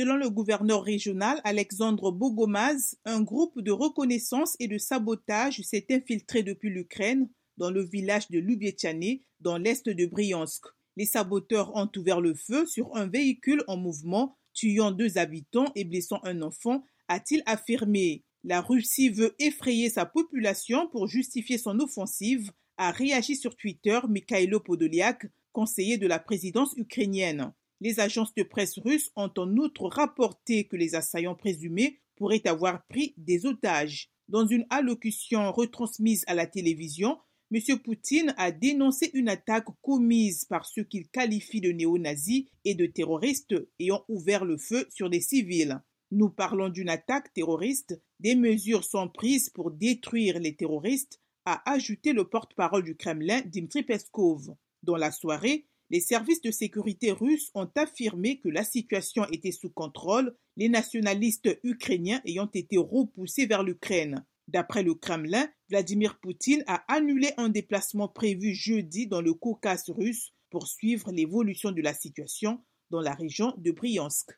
Selon le gouverneur régional Alexandre Bogomaz, un groupe de reconnaissance et de sabotage s'est infiltré depuis l'Ukraine dans le village de Lubietchane, dans l'est de Bryansk. Les saboteurs ont ouvert le feu sur un véhicule en mouvement, tuant deux habitants et blessant un enfant, a-t-il affirmé. La Russie veut effrayer sa population pour justifier son offensive, a réagi sur Twitter Mikhailo Podolyak, conseiller de la présidence ukrainienne. Les agences de presse russes ont en outre rapporté que les assaillants présumés pourraient avoir pris des otages. Dans une allocution retransmise à la télévision, M. Poutine a dénoncé une attaque commise par ceux qu'il qualifie de néo-nazis et de terroristes ayant ouvert le feu sur des civils. Nous parlons d'une attaque terroriste, des mesures sont prises pour détruire les terroristes, a ajouté le porte-parole du Kremlin Dmitry Peskov. Dans la soirée, les services de sécurité russes ont affirmé que la situation était sous contrôle, les nationalistes ukrainiens ayant été repoussés vers l'Ukraine. D'après le Kremlin, Vladimir Poutine a annulé un déplacement prévu jeudi dans le Caucase russe pour suivre l'évolution de la situation dans la région de Bryansk.